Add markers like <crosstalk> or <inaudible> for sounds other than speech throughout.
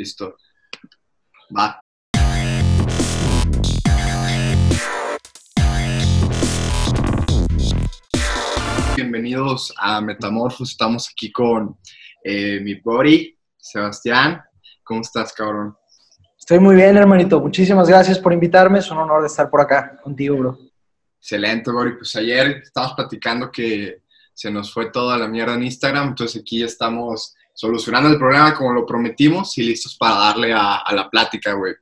Listo. Va. Bienvenidos a Metamorfos. Estamos aquí con eh, mi body, Sebastián. ¿Cómo estás, cabrón? Estoy muy bien, hermanito. Muchísimas gracias por invitarme. Es un honor de estar por acá contigo, bro. Excelente, Bori. Pues ayer estábamos platicando que se nos fue toda la mierda en Instagram, entonces aquí ya estamos solucionando el problema como lo prometimos y listos para darle a, la plática, güey.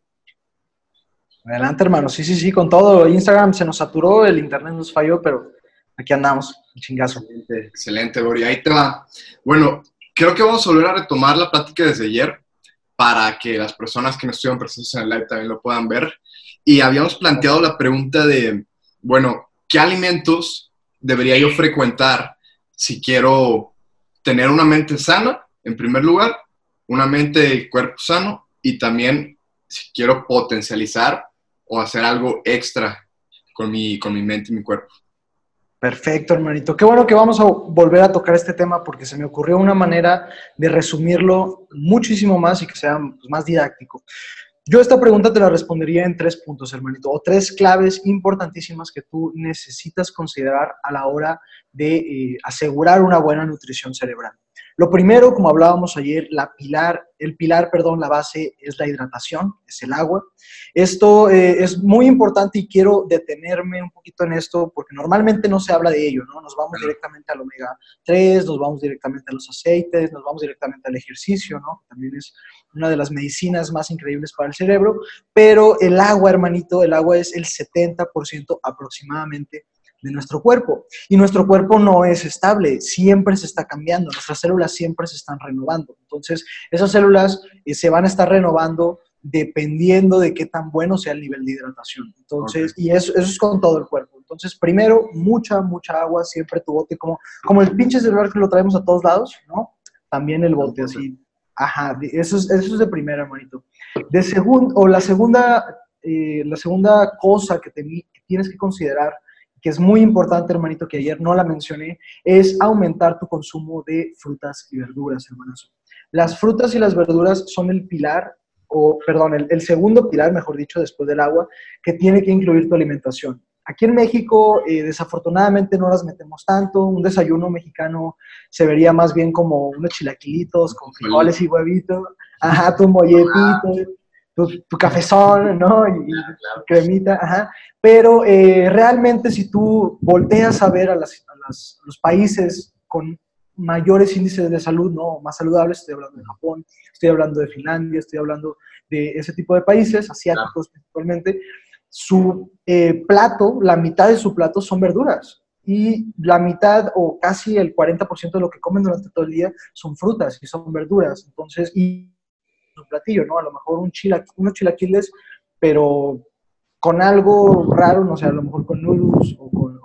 Adelante, hermano. Sí, sí, sí, con todo. Instagram se nos saturó, el internet nos falló, pero aquí andamos, un chingazo. Excelente, excelente, Bori. Ahí te va. Bueno, creo que vamos a volver a retomar la plática desde ayer para que las personas que no estuvieron presentes en el live también lo puedan ver. Y habíamos planteado la pregunta de, bueno, ¿qué alimentos debería yo frecuentar si quiero tener una mente sana, en primer lugar, una mente y cuerpo sano, y también si quiero potencializar o hacer algo extra con mi, con mi mente y mi cuerpo. Perfecto, hermanito. Qué bueno que vamos a volver a tocar este tema porque se me ocurrió una manera de resumirlo muchísimo más y que sea pues, más didáctico. Yo esta pregunta te la respondería en tres puntos, hermanito, o tres claves importantísimas que tú necesitas considerar a la hora de eh, asegurar una buena nutrición cerebral. Lo primero, como hablábamos ayer, la pilar, el pilar, perdón, la base es la hidratación, es el agua. Esto eh, es muy importante y quiero detenerme un poquito en esto porque normalmente no se habla de ello, ¿no? Nos vamos directamente al omega 3, nos vamos directamente a los aceites, nos vamos directamente al ejercicio, ¿no? También es una de las medicinas más increíbles para el cerebro, pero el agua, hermanito, el agua es el 70% aproximadamente de nuestro cuerpo. Y nuestro cuerpo no es estable, siempre se está cambiando, nuestras células siempre se están renovando. Entonces, esas células eh, se van a estar renovando dependiendo de qué tan bueno sea el nivel de hidratación. Entonces, y eso, eso, es con todo el cuerpo. Entonces, primero, mucha, mucha agua, siempre tu bote, como, como el pinche celular que lo traemos a todos lados, ¿no? También el bote, así. Ajá, eso es, eso es de primera, hermanito. De segundo, o la segunda, eh, la segunda cosa que, te, que tienes que considerar que es muy importante, hermanito, que ayer no la mencioné, es aumentar tu consumo de frutas y verduras, hermanazo. Las frutas y las verduras son el pilar, o perdón, el, segundo pilar, mejor dicho, después del agua, que tiene que incluir tu alimentación. Aquí en México, eh, desafortunadamente, no las metemos tanto. Un desayuno mexicano se vería más bien como unos chilaquilitos con frijoles y huevitos. Ajá, tu molletito tu, cafezón, <laughs> ¿no? Y, cremita, ajá. Pero eh, realmente si tú volteas a ver a, los países con mayores índices de salud, ¿no? Más saludables, estoy hablando de Japón, estoy hablando de Finlandia, estoy hablando de ese tipo de países, asiáticos principalmente, su eh, plato, la mitad de su plato son verduras y la mitad o casi el 40% de lo que comen durante todo el día son frutas y son verduras. Entonces, y platillo, ¿no? A lo mejor un chila, unos chilaquiles, pero con algo raro, no sé, a lo mejor con noodles o con,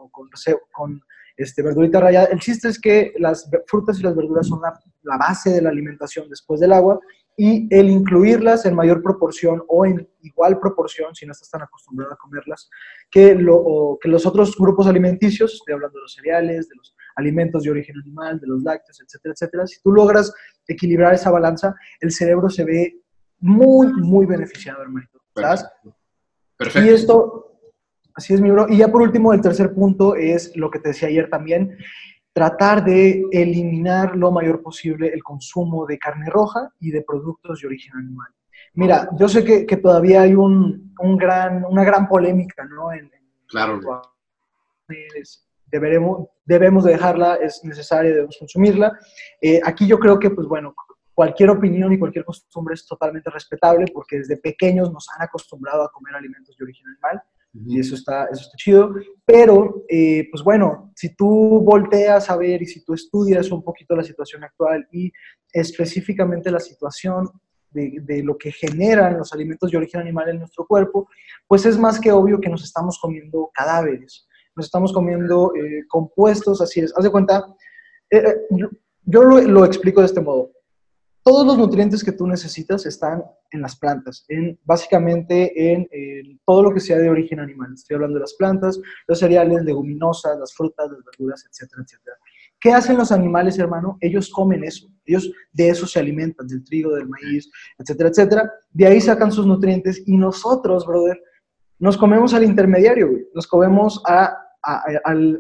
con, este, verdurita rallada. El chiste es que las frutas y las verduras son la, la, base de la alimentación después del agua y el incluirlas en mayor proporción o en igual proporción, si no estás tan acostumbrado a comerlas, que, lo, que los otros grupos alimenticios, estoy hablando de los cereales, de los alimentos de origen animal, de los lácteos, etcétera, etcétera. Si tú logras equilibrar esa balanza, el cerebro se ve muy, muy beneficiado, hermanito. ¿Sabes? Perfecto. Y esto, así es, mi bro. Y ya por último, el tercer punto es lo que te decía ayer también, tratar de eliminar lo mayor posible el consumo de carne roja y de productos de origen animal. Mira, yo sé que, que todavía hay un, un, gran, una gran polémica, ¿no? En, claro deberemos, debemos dejarla, es necesaria, debemos consumirla. Eh, aquí yo creo que, pues bueno, cualquier opinión y cualquier costumbre es totalmente respetable porque desde pequeños nos han acostumbrado a comer alimentos de origen animal y eso está, eso está chido. Pero, eh, pues bueno, si tú volteas a ver y si tú estudias un poquito la situación actual y específicamente la situación de, de, lo que generan los alimentos de origen animal en nuestro cuerpo, pues es más que obvio que nos estamos comiendo cadáveres nos estamos comiendo eh, compuestos, así es. Haz de cuenta, eh, eh, yo, lo, explico de este modo. Todos los nutrientes que tú necesitas están en las plantas, en, básicamente en, todo lo que sea de origen animal. Estoy hablando de las plantas, los cereales, leguminosas, las frutas, las verduras, etcétera, etcétera. ¿Qué hacen los animales, hermano? Ellos comen eso. Ellos de eso se alimentan, del trigo, del maíz, etcétera, etcétera. De ahí sacan sus nutrientes y nosotros, brother, nos comemos al intermediario, Nos comemos al,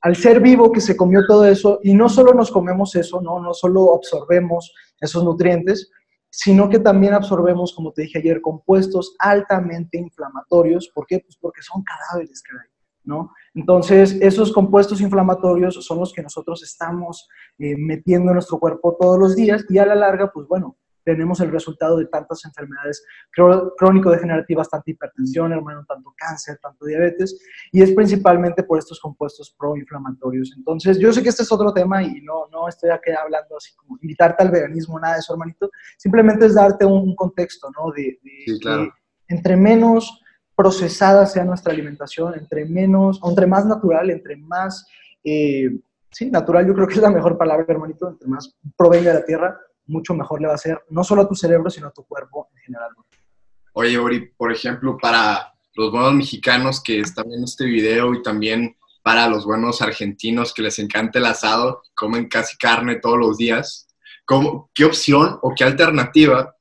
al, ser vivo que se comió todo eso y no solo nos comemos eso, no, no solo absorbemos esos nutrientes, sino que también absorbemos, como te dije ayer, compuestos altamente inflamatorios. ¿Por qué? Pues porque son cadáveres, caray. ¿No? Entonces, esos compuestos inflamatorios son los que nosotros estamos eh, metiendo en nuestro cuerpo todos los días y a la larga, pues bueno, tenemos el resultado de tantas enfermedades crónico-degenerativas, tanta hipertensión, hermano, tanto cáncer, tanto diabetes, y es principalmente por estos compuestos proinflamatorios. Entonces, yo sé que este es otro tema y no, no estoy aquí hablando así como invitarte al veganismo, nada de eso, hermanito, simplemente es darte un contexto, ¿no? De, entre menos procesada sea nuestra alimentación, entre menos, entre más natural, entre más, eh, sí, natural yo creo que es la mejor palabra, hermanito, entre más provenga de la tierra, mucho mejor le va a hacer, no solo a tu cerebro, sino a tu cuerpo en general. Oye, Ori, por ejemplo, para los buenos mexicanos que están viendo este video y también para los buenos argentinos que les encanta el asado, comen casi carne todos los días, ¿cómo, ¿qué opción o qué alternativa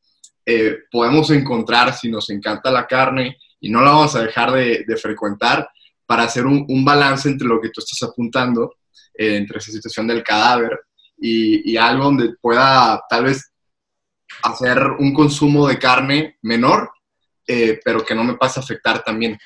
eh, podemos encontrar si nos encanta la carne y no la vamos a dejar de, frecuentar para hacer un, balance entre lo que tú estás apuntando, eh, entre esa situación del cadáver y, algo donde pueda tal vez hacer un consumo de carne menor, eh, pero que no me pase a afectar también.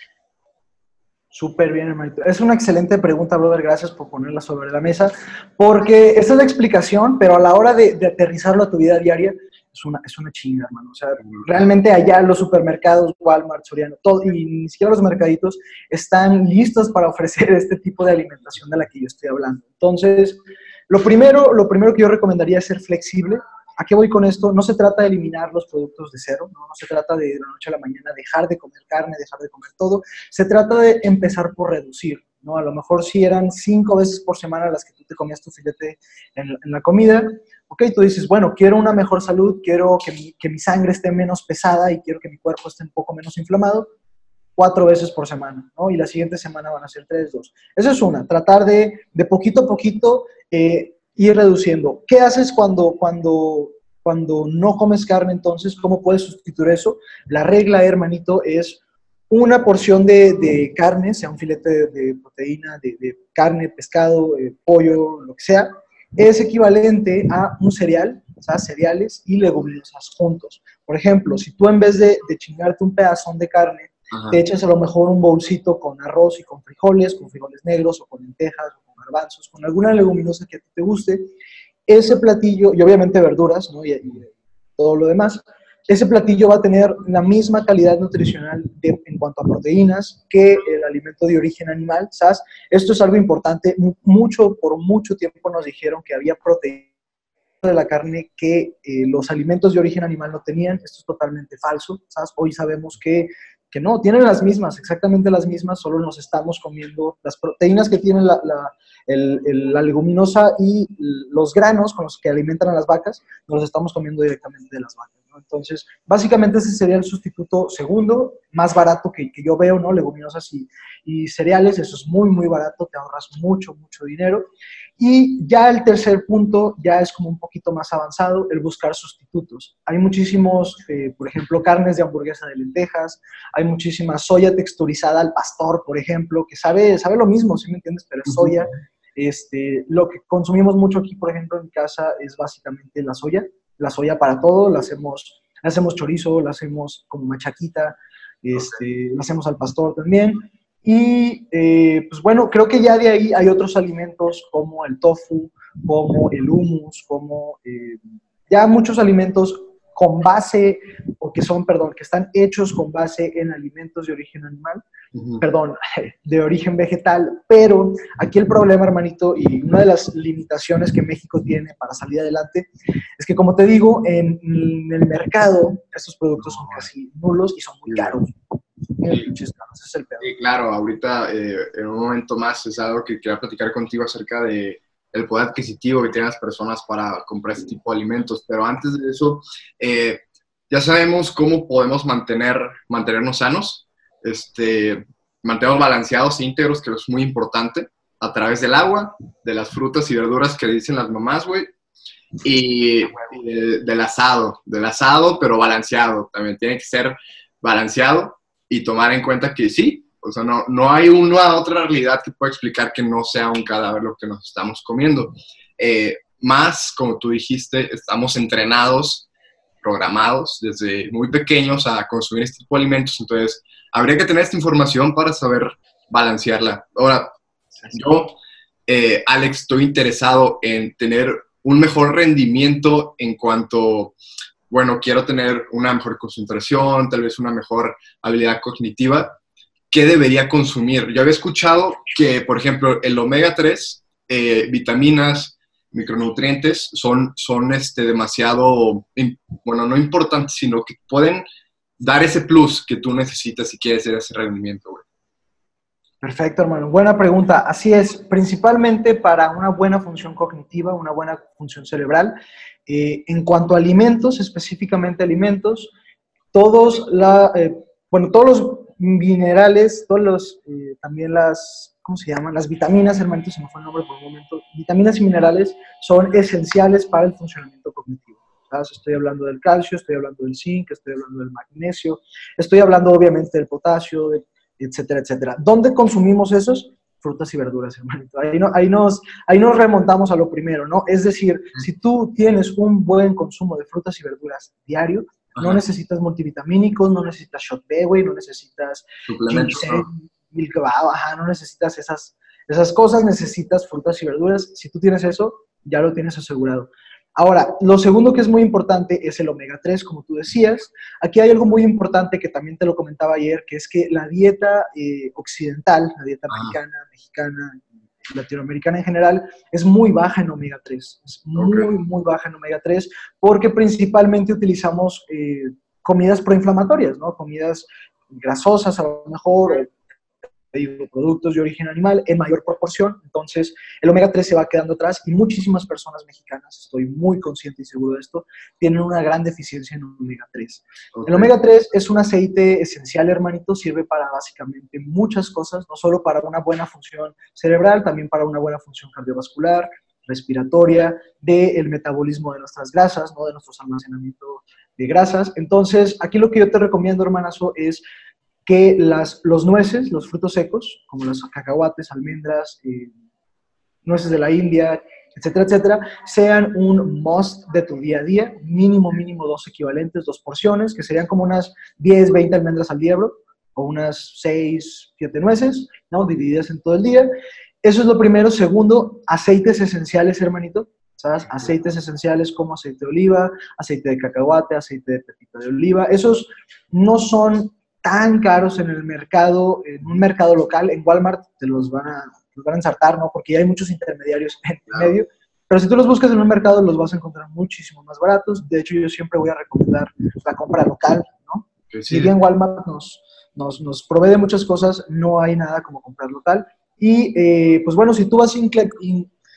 Súper bien, hermanito. Es una excelente pregunta, brother. Gracias por ponerla sobre la mesa, porque esa es la explicación, pero a la hora de, aterrizarlo a tu vida diaria, es una, es una chinga, hermano. O sea, realmente allá los supermercados, Walmart, Soriano, todo, y ni siquiera los mercaditos están listos para ofrecer <laughs> este tipo de alimentación de la que yo estoy hablando. Entonces, lo primero, lo primero que yo recomendaría es ser flexible. ¿A qué voy con esto? No se trata de eliminar los productos de cero, ¿no? se trata de de la noche a la mañana dejar de comer carne, dejar de comer todo. Se trata de empezar por reducir, ¿no? A lo mejor si eran cinco veces por semana las que tú te comías tu filete en, la comida, ok, tú dices, bueno, quiero una mejor salud, quiero que mi, que mi sangre esté menos pesada y quiero que mi cuerpo esté un poco menos inflamado, cuatro veces por semana, ¿no? Y la siguiente semana van a ser tres, dos. Esa es una, tratar de, de poquito a poquito eh, ir reduciendo. ¿Qué haces cuando, cuando, cuando no comes carne entonces? ¿Cómo puedes sustituir eso? La regla, hermanito, es una porción de, carne, sea un filete de, proteína, de, carne, pescado, eh, pollo, lo que sea, es equivalente a un cereal, o sea, cereales y leguminosas juntos. Por ejemplo, si tú en vez de, chingarte un pedazón de carne, te echas a lo mejor un bolsito con arroz y con frijoles, con frijoles negros o con lentejas garbanzos, con alguna leguminosa que a ti te guste, ese platillo, y obviamente verduras, ¿no? y, todo lo demás, ese platillo va a tener la misma calidad nutricional en cuanto a proteínas que el alimento de origen animal, ¿sabes? Esto es algo importante, mucho, por mucho tiempo nos dijeron que había proteínas de la carne que eh, los alimentos de origen animal no tenían, esto es totalmente falso. Hoy sabemos que no, tienen las mismas, exactamente las mismas, solo nos estamos comiendo las proteínas que tienen la, la, leguminosa y los granos con los que alimentan a las vacas, nos los estamos comiendo directamente de las vacas. Entonces, básicamente ese sería el sustituto segundo, más barato que, que yo veo, ¿no? Leguminosas y, y, cereales, eso es muy, muy barato, te ahorras mucho, mucho dinero. Y ya el tercer punto ya es como un poquito más avanzado, el buscar sustitutos. Hay muchísimos, eh, por ejemplo, carnes de hamburguesa de lentejas, hay muchísima soya texturizada al pastor, por ejemplo, que sabe, sabe lo mismo, ¿sí me entiendes? Pero es soya. Este, lo que consumimos mucho aquí, por ejemplo, en casa es básicamente la soya. La soya para todo, la hacemos, la hacemos chorizo, la hacemos como machaquita, este, la hacemos al pastor también. Y eh, pues bueno, creo que ya de ahí hay otros alimentos como el tofu, como el hummus, como eh, ya muchos alimentos con base, o que son, perdón, que están hechos con base en alimentos de origen animal, perdón, <laughs> de origen vegetal, pero aquí el problema, hermanito, y una de las limitaciones que México tiene para salir adelante, es que como te digo, en, el mercado estos productos son casi nulos y son muy caros. Sí, claro, ahorita eh, en un momento más es algo que quería platicar contigo acerca de el poder adquisitivo que tienen las personas para comprar este tipo de alimentos, pero antes de eso, eh, ya sabemos cómo podemos mantener, mantenernos sanos, este, mantenernos balanceados e íntegros, que es muy importante. a través del agua, de las frutas y verduras que dicen las mamás, güey, y, del asado, del asado, pero balanceado. También tiene que ser balanceado y tomar en cuenta que sí, o sea, no, no hay una otra realidad que pueda explicar que no sea un cadáver lo que nos estamos comiendo. Eh, más, como tú dijiste, estamos entrenados, programados desde muy pequeños a consumir este tipo de alimentos, entonces habría que tener esta información para saber balancearla. Ahora, yo, eh, Alex, estoy interesado en tener un mejor rendimiento en cuanto, bueno, quiero tener una mejor concentración, tal vez una mejor habilidad cognitiva. ¿Qué debería consumir? Yo había escuchado que, por ejemplo, el omega 3, eh, vitaminas, micronutrientes son, son este, demasiado, bueno, no importantes, sino que pueden dar ese plus que tú necesitas si quieres hacer ese rendimiento, Perfecto, hermano. Buena pregunta. Así es, principalmente para una buena función cognitiva, una buena función cerebral. Eh, en cuanto a alimentos, específicamente alimentos, todos, la, eh, bueno, todos los minerales, todos los, eh, también las ¿cómo se llaman? Las vitaminas, hermanitos, se me fue el nombre por un momento. Vitaminas y minerales son esenciales para el funcionamiento cognitivo. Estoy hablando del calcio, estoy hablando del zinc, estoy hablando del magnesio, estoy hablando obviamente del potasio, etcétera, etcétera. ¿Dónde consumimos esos? Frutas y verduras, hermanito. Ahí, no, ahí, nos, ahí nos remontamos a lo primero, ¿no? Es decir, si tú tienes un buen consumo de frutas y verduras diario, no necesitas multivitamínicos, no necesitas shot B, no necesitas suplementos, va, no necesitas esas, esas cosas, necesitas frutas y verduras. Si tú tienes eso, ya lo tienes asegurado. Ahora, lo segundo que es muy importante es el omega 3, como tú decías. Aquí hay algo muy importante que también te lo comentaba ayer, que es que la dieta eh, occidental, la dieta americana, mexicana, latinoamericana en general, es muy baja en omega 3. Es muy, muy baja en omega 3 porque principalmente utilizamos eh, comidas proinflamatorias, ¿no? Comidas grasosas a lo mejor, productos de origen animal en mayor proporción. Entonces, el omega 3 se va quedando atrás y muchísimas personas mexicanas, estoy muy consciente y seguro de esto, tienen una gran deficiencia en omega 3. El omega 3 es un aceite esencial, hermanito, sirve para básicamente muchas cosas, no solo para una buena función cerebral, también para una buena función cardiovascular, respiratoria, del metabolismo de nuestras grasas, ¿no? de nuestros almacenamientos de grasas. Entonces, aquí lo que yo te recomiendo, hermanazo, es que las, los nueces, los frutos secos, como los cacahuates, almendras, eh, nueces de la India, etcétera, etcétera, sean un must de tu día a día, mínimo, mínimo dos equivalentes, dos porciones, que serían como unas 10, 20 almendras al día, o unas 6, 7 nueces, ¿no? Divididas en todo el día. Eso es lo primero. Segundo, aceites esenciales, hermanito. ¿Sabes? Aceites esenciales como aceite de oliva, aceite de cacahuate, aceite de pepita de oliva. Esos no son tan caros en el mercado, en un mercado local, en Walmart te los van a, los van a ensartar, ¿no? Porque ya hay muchos intermediarios en medio. Pero si tú los buscas en un mercado, los vas a encontrar muchísimo más baratos. De hecho, yo siempre voy a recomendar la compra local, ¿no? Si bien Walmart nos, nos, nos, provee de muchas cosas, no hay nada como comprar local. Y, eh, pues bueno, si tú vas in,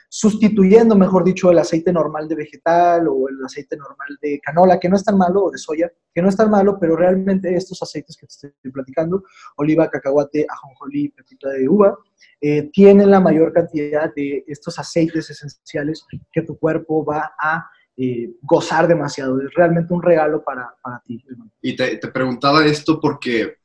sustituyendo, mejor dicho, el aceite normal de vegetal o el aceite normal de canola, que no es tan malo, o de soya, que no es tan malo, pero realmente estos aceites que te estoy platicando, oliva, cacahuate, ajonjolí, pepita de uva, eh, tienen la mayor cantidad de estos aceites esenciales que tu cuerpo va a eh, gozar demasiado. Es realmente un regalo para, para ti. Y te, te preguntaba esto porque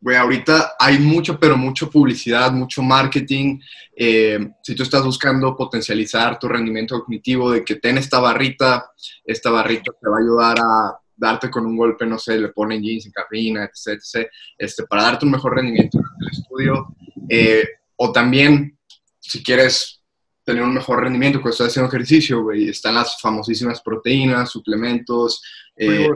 Güey, ahorita hay mucho, pero mucho publicidad, mucho marketing. Eh, si tú estás buscando potencializar tu rendimiento cognitivo, de que ten esta barrita, esta barrita te va a ayudar a darte con un golpe, no sé, le ponen jeans en cafeína, etc, etc, este, para darte un mejor rendimiento en el estudio. Eh, o también, si quieres tener un mejor rendimiento cuando estás haciendo ejercicio, güey, están las famosísimas proteínas, suplementos. Eh,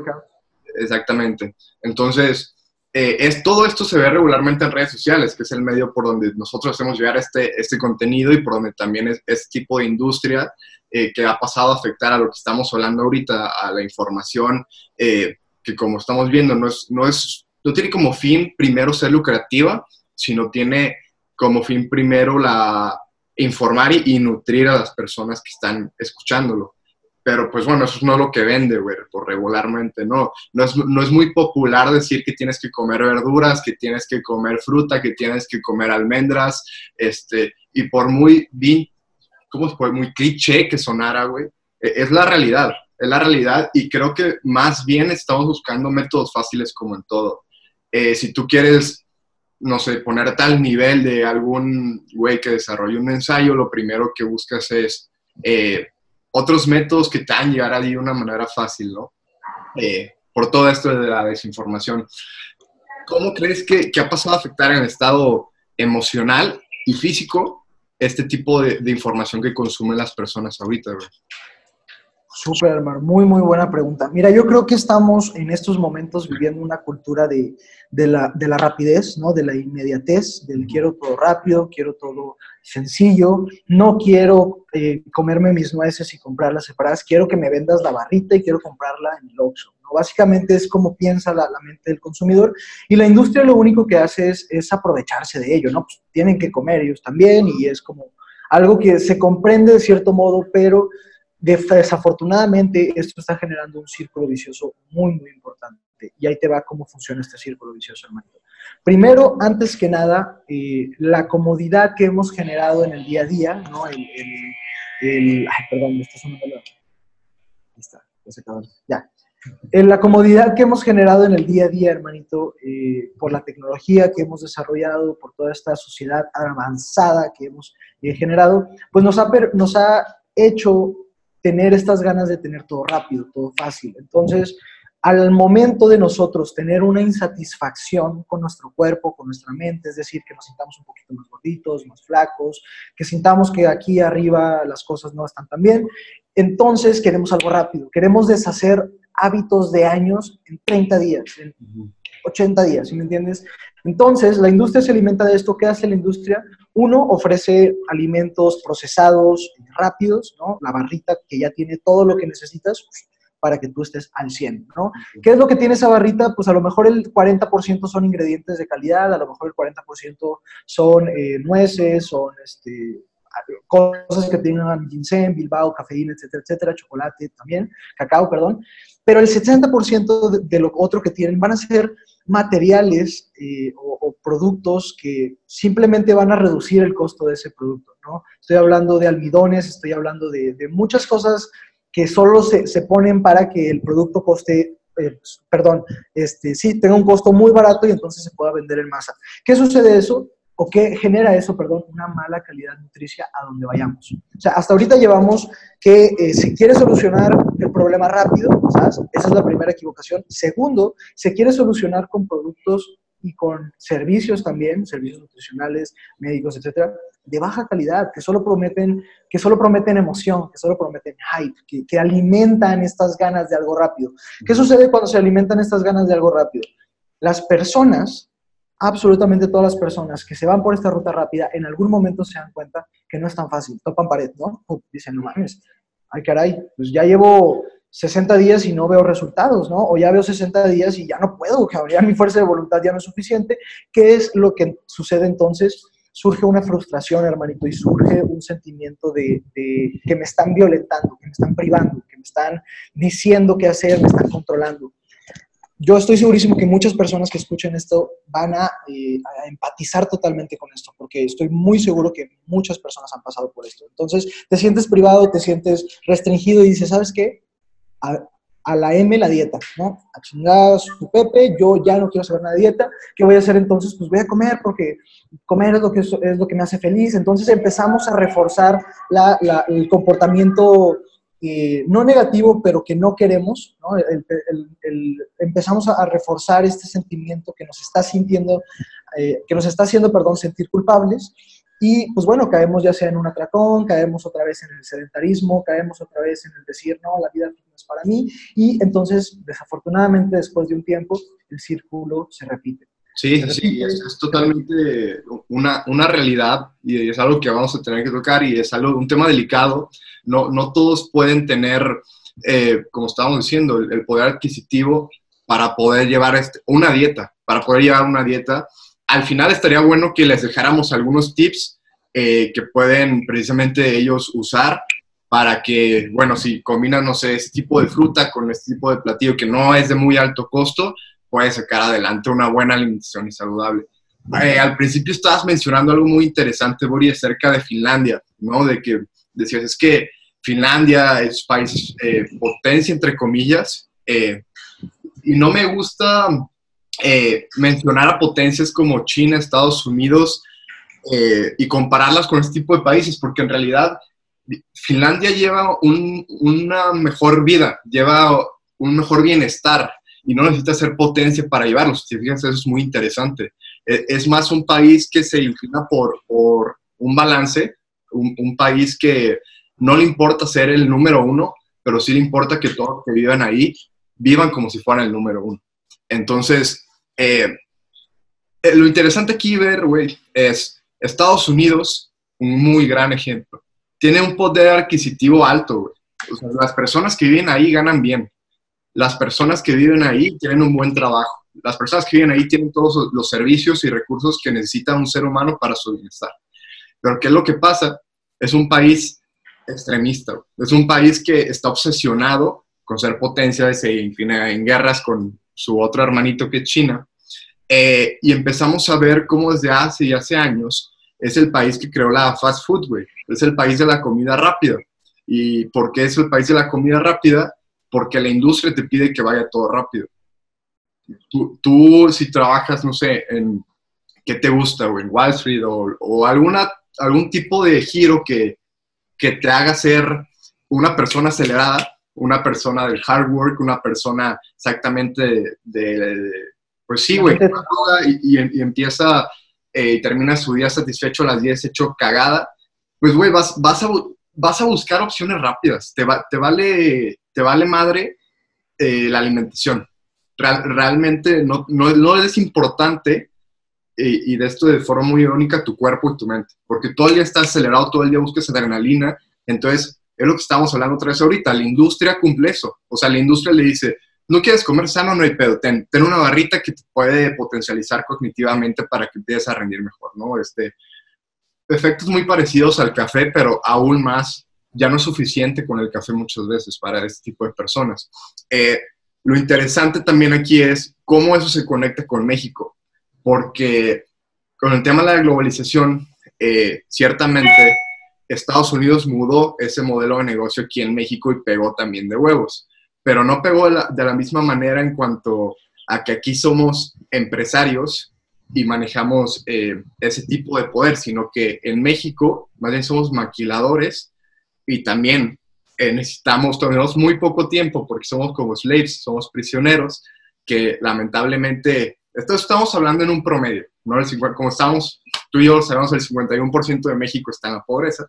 exactamente. Entonces, eh, es, todo esto se ve regularmente en redes sociales, que es el medio por donde nosotros hacemos llegar este, este contenido y por donde también es este tipo de industria eh, que ha pasado a afectar a lo que estamos hablando ahorita, a la información, eh, que como estamos viendo, no, es, no, es, no tiene como fin primero ser lucrativa, sino tiene como fin primero la informar y nutrir a las personas que están escuchándolo pero pues bueno, eso no es lo que vende, güey, por regularmente, no. No es, no es muy popular decir que tienes que comer verduras, que tienes que comer fruta, que tienes que comer almendras, este, y por muy, ¿cómo se puede? Muy cliché que sonara, güey, e, es la realidad, es la realidad y creo que más bien estamos buscando métodos fáciles como en todo. Eh, si tú quieres, no sé, poner tal nivel de algún güey que desarrolle un ensayo, lo primero que buscas es eh, otros métodos que te han llegar ahí de una manera fácil, ¿no? Eh, por todo esto de la desinformación. ¿Cómo crees que, ha pasado a afectar en el estado emocional y físico este tipo de, de información que consumen las personas ahorita? Bro? Súper, muy, muy buena pregunta. Mira, yo creo que estamos en estos momentos viviendo una cultura de, de, la, de la rapidez, ¿no? De la inmediatez, del quiero todo rápido, quiero todo sencillo, no quiero eh, comerme mis nueces y comprarlas separadas, quiero que me vendas la barrita y quiero comprarla en el Oxxo, ¿no? Básicamente es como piensa la, la, mente del consumidor y la industria lo único que hace es, es aprovecharse de ello, ¿no? Pues tienen que comer ellos también y es como algo que se comprende de cierto modo, pero Desafortunadamente, esto está generando un círculo vicioso muy, muy importante. Y ahí te va cómo funciona este círculo vicioso, hermano. Primero, antes que nada, eh, la comodidad que hemos generado en el día a día, ¿no? El, el, ay, perdón, me está la... Ahí está, ya se acabó. Ya. En la comodidad que hemos generado en el día a día, hermanito, eh, por la tecnología que hemos desarrollado, por toda esta sociedad avanzada que hemos eh, generado, pues nos ha, nos ha hecho tener estas ganas de tener todo rápido, todo fácil. Entonces, al momento de nosotros tener una insatisfacción con nuestro cuerpo, con nuestra mente, es decir, que nos sintamos un poquito más gorditos, más flacos, que sintamos que aquí arriba las cosas no están tan bien, entonces queremos algo rápido, queremos deshacer hábitos de años en 30 días, en 80 días, ¿sí me entiendes? Entonces, la industria se alimenta de esto. ¿Qué hace la industria? Uno, ofrece alimentos procesados rápidos, ¿no? La barrita que ya tiene todo lo que necesitas para que tú estés al 100, ¿no? ¿Qué es lo que tiene esa barrita? Pues a lo mejor el 40% son ingredientes de calidad, a lo mejor el 40% son eh, nueces, son este, cosas que tengan ginseng, bilbao, cafeína, etcétera, etcétera, chocolate también, cacao, perdón. Pero el 60% de, de, lo otro que tienen van a ser materiales eh, o, o, productos que simplemente van a reducir el costo de ese producto, ¿no? Estoy hablando de almidones, estoy hablando de, de muchas cosas que solo se, se, ponen para que el producto coste, eh, perdón, este, sí, tenga un costo muy barato y entonces se pueda vender en masa. ¿Qué sucede eso? O qué genera eso, perdón, una mala calidad nutricia a donde vayamos. O sea, hasta ahorita llevamos que eh, se quiere solucionar el problema rápido, ¿sabes? Esa es la primera equivocación. Segundo, se quiere solucionar con productos y con servicios también, servicios nutricionales, médicos, etcétera, de baja calidad, que solo prometen, que solo prometen emoción, que solo prometen hype, que, que alimentan estas ganas de algo rápido. ¿Qué sucede cuando se alimentan estas ganas de algo rápido? Las personas absolutamente todas las personas que se van por esta ruta rápida en algún momento se dan cuenta que no es tan fácil, topan pared, ¿no? Dicen, no mames, ay caray, pues ya llevo 60 días y no veo resultados, ¿no? O ya veo 60 días y ya no puedo, <laughs> ya mi fuerza de voluntad ya no es suficiente. ¿Qué es lo que sucede entonces? Surge una frustración, hermanito, y surge un sentimiento de, de que me están violentando, que me están privando, que me están diciendo qué hacer, me están controlando yo estoy segurísimo que muchas personas que escuchen esto van a, eh, a, empatizar totalmente con esto, porque estoy muy seguro que muchas personas han pasado por esto. Entonces, te sientes privado, te sientes restringido y dices, ¿sabes qué? A, a la M la dieta, ¿no? A chingadas tu Pepe, yo ya no quiero saber nada de dieta, ¿qué voy a hacer entonces? Pues voy a comer porque comer es lo que, es lo que me hace feliz. Entonces empezamos a reforzar la, la, el comportamiento eh, no negativo, pero que no queremos, ¿no? El, el, el, empezamos a, reforzar este sentimiento que nos está sintiendo, eh, que nos está haciendo, perdón, sentir culpables. Y pues bueno, caemos ya sea en un atracón, caemos otra vez en el sedentarismo, caemos otra vez en el decir, no, la vida no es para mí. Y entonces, desafortunadamente, después de un tiempo, el círculo se repite. Sí, sí, es, es, totalmente una, una realidad y es algo que vamos a tener que tocar y es algo, un tema delicado. No, no todos pueden tener, eh, como estábamos diciendo, el, el, poder adquisitivo para poder llevar este, una dieta, para poder llevar una dieta. Al final estaría bueno que les dejáramos algunos tips eh, que pueden precisamente ellos usar para que, bueno, si combinan, no sé, este tipo de fruta con este tipo de platillo que no es de muy alto costo, puede sacar adelante una buena alimentación y saludable. eh, al principio estabas mencionando algo muy interesante, Bori, acerca de Finlandia, ¿no? De que decías, es que Finlandia es país eh, potencia, entre comillas, eh, y no me gusta mencionar a potencias como China, Estados Unidos, y compararlas con este tipo de países, porque en realidad Finlandia lleva una mejor vida, lleva un mejor bienestar y no necesita ser potencia para llevarlos. Si fíjense, eso es muy interesante. E, es más un país que se inclina por un balance, un, país que no le importa ser el número uno, pero sí le importa que todos que vivan ahí vivan como si fueran el número uno. Entonces, eh, eh, lo interesante aquí ver, güey, es Estados Unidos, un muy gran ejemplo. Tiene un poder adquisitivo alto, las personas que viven ahí ganan bien. Las personas que viven ahí tienen un buen trabajo las personas que viven ahí tienen todos los servicios y recursos que necesita un ser humano para su bienestar. Pero ¿qué es lo que pasa? Es un país extremista, es un país que está obsesionado con ser potencia, se infina en guerras con su otro hermanito que es China, eh, y empezamos a ver cómo desde hace y hace años es el país que creó la fast food, güey. Es el país de la comida rápida. ¿Y por qué es el país de la comida rápida? Porque la industria te pide que vaya todo rápido tú, si trabajas, no sé, en qué te gusta, o en Wall Street, o, alguna, algún tipo de giro que, que te haga ser una persona acelerada, una persona del hard work, una persona exactamente de, pues sí, güey, y, y, empieza eh, y termina su día satisfecho a las 10 hecho cagada, pues, güey, vas, vas, a, vas a buscar opciones rápidas, te, va, te, vale, te vale madre eh, la alimentación. Realmente no, no, es importante, y, de esto de forma muy irónica, tu cuerpo y tu mente, porque todo el día estás acelerado, todo el día buscas adrenalina, entonces es lo que estamos hablando otra vez ahorita, la industria cumple eso, o sea, la industria le dice, no quieres comer sano, no hay pedo, ten, ten una barrita que te puede potencializar cognitivamente para que empieces a rendir mejor, ¿no? Este, efectos muy parecidos al café, pero aún más, ya no es suficiente con el café muchas veces para este tipo de personas. Eh, lo interesante también aquí es cómo eso se conecta con México, porque con el tema de la globalización, eh, ciertamente Estados Unidos mudó ese modelo de negocio aquí en México y pegó también de huevos, pero no pegó de la, misma manera en cuanto a que aquí somos empresarios y manejamos eh, ese tipo de poder, sino que en México más bien somos maquiladores y también eh, necesitamos, tenemos muy poco tiempo porque somos como slaves, somos prisioneros, que lamentablemente, esto estamos hablando en un promedio, ¿no? El como estamos, tú y yo sabemos, el 51% de México está en la pobreza,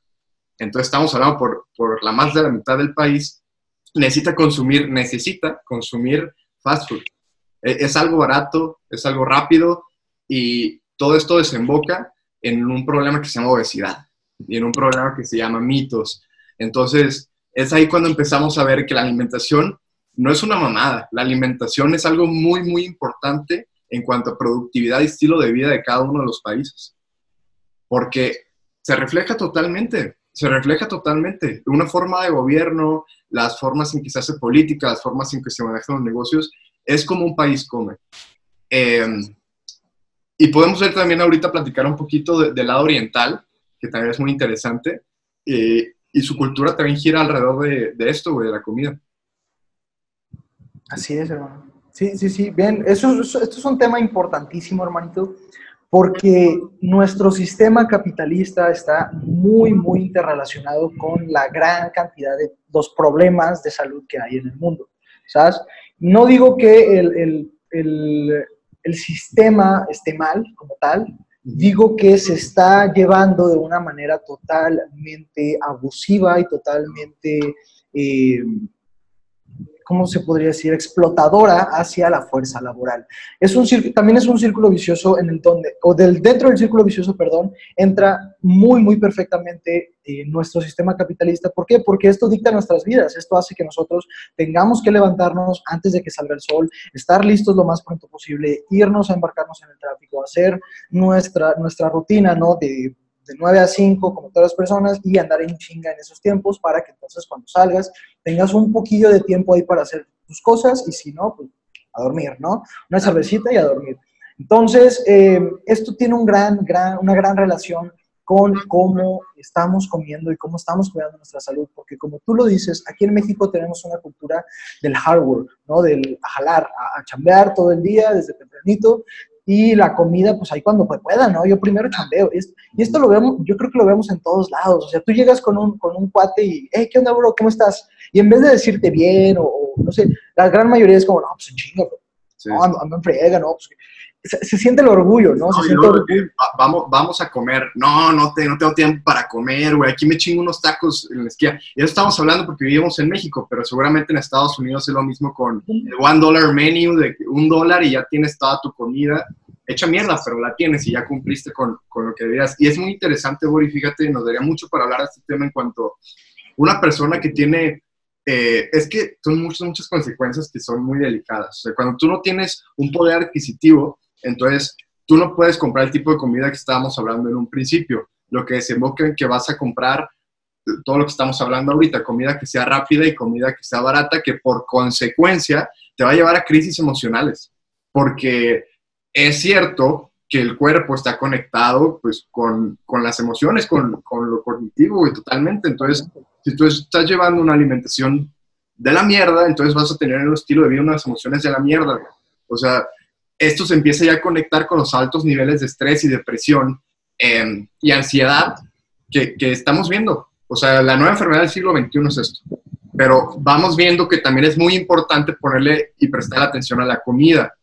entonces estamos hablando por, por la más de la mitad del país, necesita consumir, necesita consumir fast food. E, es algo barato, es algo rápido y todo esto desemboca en un problema que se llama obesidad y en un problema que se llama mitos. Entonces, es ahí cuando empezamos a ver que la alimentación no es una mamada, la alimentación es algo muy, muy importante en cuanto a productividad y estilo de vida de cada uno de los países. Porque se refleja totalmente, se refleja totalmente. Una forma de gobierno, las formas en que se hace política, las formas en que se manejan los negocios, es como un país come. Em, y podemos ver también ahorita platicar un poquito del lado oriental, que también es muy interesante. Y su cultura también gira alrededor de, de esto, güey, de la comida. Así es, hermano. Sí, sí, sí. Bien, eso, esto es un tema importantísimo, hermanito, porque nuestro sistema capitalista está muy, muy interrelacionado con la gran cantidad de los problemas de salud que hay en el mundo. ¿Sabes? No digo que el, el, el, el sistema esté mal como tal, digo que se está llevando de una manera totalmente abusiva y totalmente eh, ¿cómo se podría decir?, explotadora hacia la fuerza laboral. Es un también es un círculo vicioso en el donde, o del, dentro del círculo vicioso, perdón, entra muy, muy perfectamente eh, nuestro sistema capitalista. ¿Por qué? Porque esto dicta nuestras vidas, esto hace que nosotros tengamos que levantarnos antes de que salga el sol, estar listos lo más pronto posible, irnos a embarcarnos en el tráfico, hacer nuestra, nuestra rutina, ¿no?, de 9 a 5, como todas las personas, y andar en chinga en esos tiempos para que entonces cuando salgas tengas un poquillo de tiempo ahí para hacer tus cosas y si no, pues a dormir, ¿no? Una cervecita y a dormir. Entonces, eh, esto tiene un gran, gran, una gran relación con cómo estamos comiendo y cómo estamos cuidando nuestra salud, porque como tú lo dices, aquí en México tenemos una cultura del hard work, ¿no? Del jalar, a, chambear todo el día desde tempranito y la comida, pues ahí cuando pueda, ¿no? Yo primero chambeo. Y esto lo vemos, yo creo que lo vemos en todos lados. O sea, tú llegas con un, con un cuate y, hey, ¿qué onda, bro? ¿Cómo estás? Y en vez de decirte bien o, no sé, la gran mayoría es como, no, pues chinga, bro. No, ando, ando en friega, ¿no? Pues, se, siente el orgullo, ¿no? Se siente orgullo. Vamos, vamos a comer. No, no, te, no tengo tiempo para comer, güey. Aquí me chingo unos tacos en la esquina. Y eso estamos hablando porque vivimos en México, pero seguramente en Estados Unidos es lo mismo con el one dollar menu de un dólar y ya tienes toda tu comida. Hecha mierda, pero la tienes y ya cumpliste con, con lo que debías. Y es muy interesante, Bori, fíjate, nos daría mucho para hablar de este tema en cuanto una persona que tiene eh, es que son muchas, muchas consecuencias que son muy delicadas. O sea, cuando tú no tienes un poder adquisitivo, entonces, tú no puedes comprar el tipo de comida que estábamos hablando en un principio, lo que desemboca en que vas a comprar todo lo que estamos hablando ahorita, comida que sea rápida y comida que sea barata, que por consecuencia te va a llevar a crisis emocionales, porque es cierto que el cuerpo está conectado pues con, con las emociones, con, con, lo cognitivo y totalmente, entonces si tú estás llevando una alimentación de la mierda, entonces vas a tener el estilo de vida unas emociones de la mierda, o sea, esto se empieza ya a conectar con los altos niveles de estrés y depresión em, y ansiedad que, estamos viendo. O sea, la nueva enfermedad del siglo XXI es esto. Pero vamos viendo que también es muy importante ponerle y prestar atención a la comida,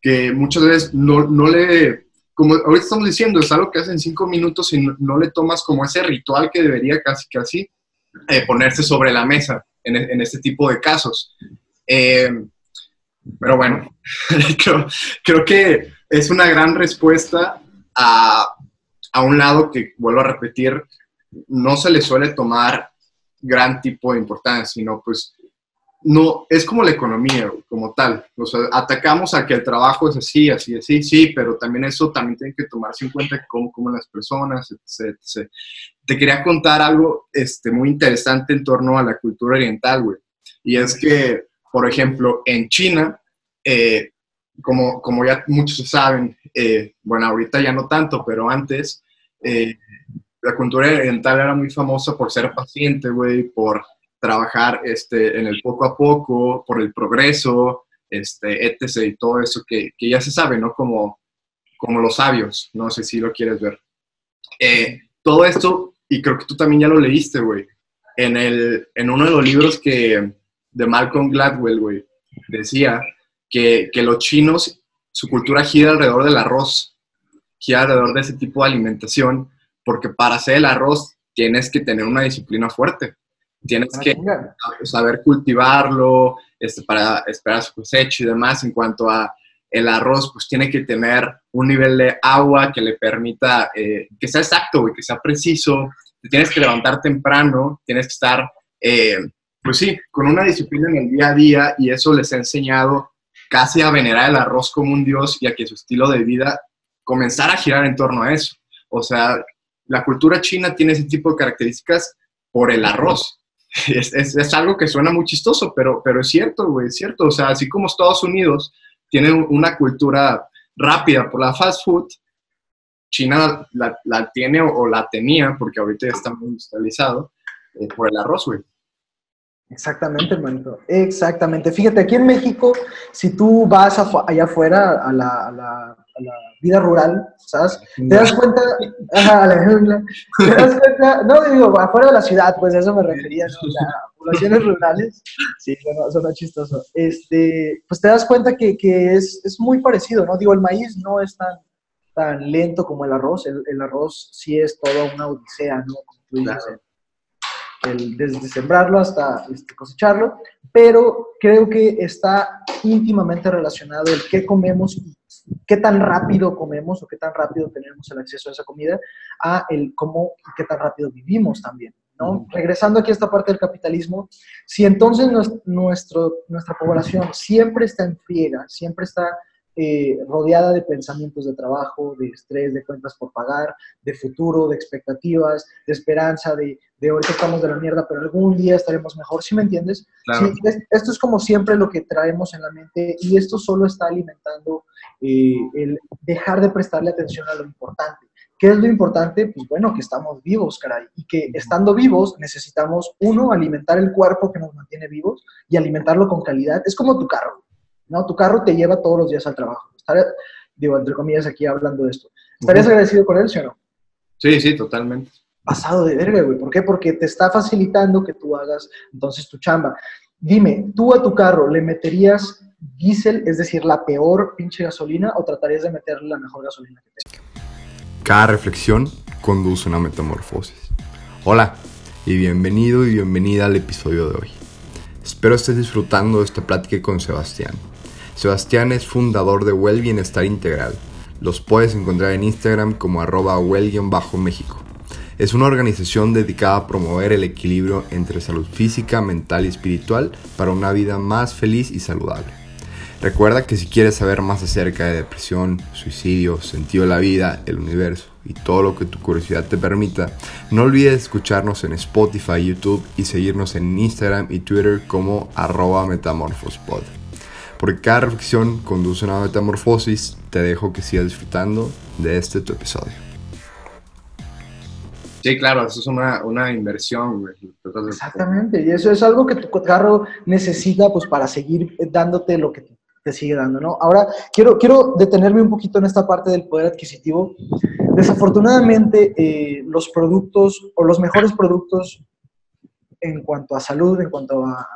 que muchas veces no, no le, como ahorita estamos diciendo, es algo que hace en cinco minutos y no, le tomas como ese ritual que debería casi casi eh, ponerse sobre la mesa en, en, este tipo de casos. Eh, pero bueno, <laughs> creo, que es una gran respuesta a, a un lado que, vuelvo a repetir, no se le suele tomar gran tipo de importancia, sino pues no, es como la economía como tal. O sea, atacamos a que el trabajo es así, así, así, sí, pero también eso también tiene que tomarse en cuenta cómo como las personas, etc, Te quería contar algo este, muy interesante en torno a la cultura oriental, güey. Y es que por ejemplo, en China, eh, como, como ya muchos saben, eh, bueno, ahorita ya no tanto, pero antes, eh, la cultura oriental era muy famosa por ser paciente, güey, por trabajar este, en el poco a poco, por el progreso, este, etc. y todo eso que, que ya se sabe, ¿no? Como, como los sabios, no sé si lo quieres ver. todo esto, y creo que tú también ya lo leíste, güey, en, el, en uno de los libros que, de Malcolm Gladwell, güey, decía que, que, los chinos, su cultura gira alrededor del arroz, gira alrededor de ese tipo de alimentación, porque para hacer el arroz tienes que tener una disciplina fuerte. Tienes ah, que saber cultivarlo, este, para esperar su cosecha y demás. En cuanto a el arroz, pues tiene que tener un nivel de agua que le permita eh, que sea exacto, güey, que sea preciso. Tienes que levantar temprano, tienes que estar eh, pues sí, con una disciplina en el día a día y eso les ha enseñado casi a venerar el arroz como un dios y a que su estilo de vida comenzara a girar en torno a eso. O sea, la cultura china tiene ese tipo de características por el arroz. <laughs> Es, es, algo que suena muy chistoso, pero, pero es cierto, güey, es cierto. O sea, así como Estados Unidos tiene una cultura rápida por la fast food, China la, tiene o, la tenía, porque ahorita ya está muy industrializado, eh, por el arroz, güey. Exactamente, hermanito. Exactamente. Fíjate, aquí en México, si tú vas allá afuera a la, vida rural, ¿sabes? Te das cuenta, ajá, a la te das cuenta, no digo, afuera de la ciudad, pues a eso me refería, ¿no? a poblaciones rurales, sí, bueno, suena chistoso. Este, pues te das cuenta que, es, es, muy parecido, ¿no? Digo, el maíz no es tan, tan lento como el arroz, el, el arroz sí es toda una odisea, ¿no? Como tú dices, desde sembrarlo hasta este, cosecharlo, pero creo que está íntimamente relacionado el qué comemos y qué tan rápido comemos o qué tan rápido tenemos el acceso a esa comida a el cómo y qué tan rápido vivimos también. ¿no? Regresando aquí a esta parte del capitalismo, si entonces nuestro, nuestra población siempre está en friega, siempre está eh, rodeada de pensamientos de trabajo, de estrés, de cuentas por pagar, de futuro, de expectativas, de esperanza, de, de ahorita estamos de la mierda, pero algún día estaremos mejor, ¿sí me entiendes? Sí, esto es como siempre lo que traemos en la mente y esto solo está alimentando eh, el dejar de prestarle atención a lo importante. ¿Qué es lo importante? Pues bueno, que estamos vivos, caray, y que estando vivos necesitamos, uno, alimentar el cuerpo que nos mantiene vivos y alimentarlo con calidad. Es como tu carro. ¿No? Tu carro te lleva todos los días al trabajo. digo, entre comillas, aquí hablando de esto. ¿Estarías agradecido con él, sí o no? Sí, sí, totalmente. Pasado de verga, güey. ¿Por qué? Porque te está facilitando que tú hagas entonces tu chamba. Dime, ¿tú a tu carro le meterías diésel, es decir, la peor pinche gasolina, o tratarías de meterle la mejor gasolina que tenga? Cada reflexión conduce a una metamorfosis. Hola y bienvenido y bienvenida al episodio de hoy. Espero estés disfrutando de esta plática con Sebastián. Sebastián es fundador de Well Bienestar Integral. Los puedes encontrar en Instagram como arroba well-méxico. Es una organización dedicada a promover el equilibrio entre salud física, mental y espiritual para una vida más feliz y saludable. Recuerda que si quieres saber más acerca de depresión, suicidio, sentido de la vida, el universo y todo lo que tu curiosidad te permita, no olvides escucharnos en Spotify, YouTube y seguirnos en Instagram y Twitter como arroba metamorfospod. Porque cada reflexión conduce a una metamorfosis, te dejo que sigas disfrutando de este tu episodio. Sí, claro, eso es una, una inversión. Exactamente, y eso es algo que tu carro necesita pues, para seguir dándote lo que te sigue dando, ¿no? Ahora, quiero, quiero detenerme un poquito en esta parte del poder adquisitivo. Desafortunadamente, eh, los productos o los mejores productos en cuanto a salud, en cuanto a,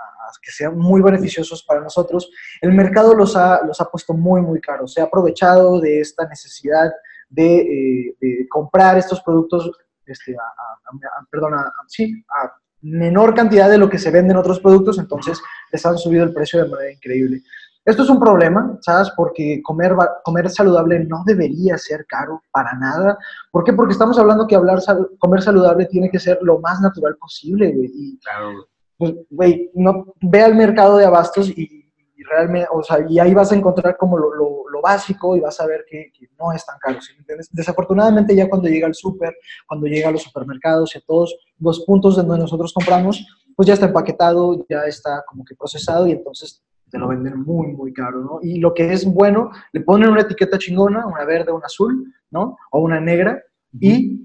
que sean muy beneficiosos para nosotros, el mercado los ha, los ha puesto muy, muy caros. Se ha aprovechado de esta necesidad de, eh, comprar estos productos, este, a, perdón, sí, a menor cantidad de lo que se venden otros productos, entonces les han subido el precio de manera increíble. Esto es un problema, ¿sabes? Porque comer, comer saludable no debería ser caro para nada. ¿Por qué? Porque estamos hablando que hablar comer saludable tiene que ser lo más natural posible, güey. Claro. Pues, güey, no, ve al mercado de abastos y, realmente, o sea, y ahí vas a encontrar como lo, lo, básico y vas a ver que, no es tan caro, ¿sí? ¿entiendes? Desafortunadamente ya cuando llega al súper, cuando llega a los supermercados y a todos los puntos donde nosotros compramos, pues ya está empaquetado, ya está como que procesado y entonces te lo venden muy, muy caro, ¿no? Y lo que es bueno, le ponen una etiqueta chingona, una verde, una azul, ¿no? O una negra, y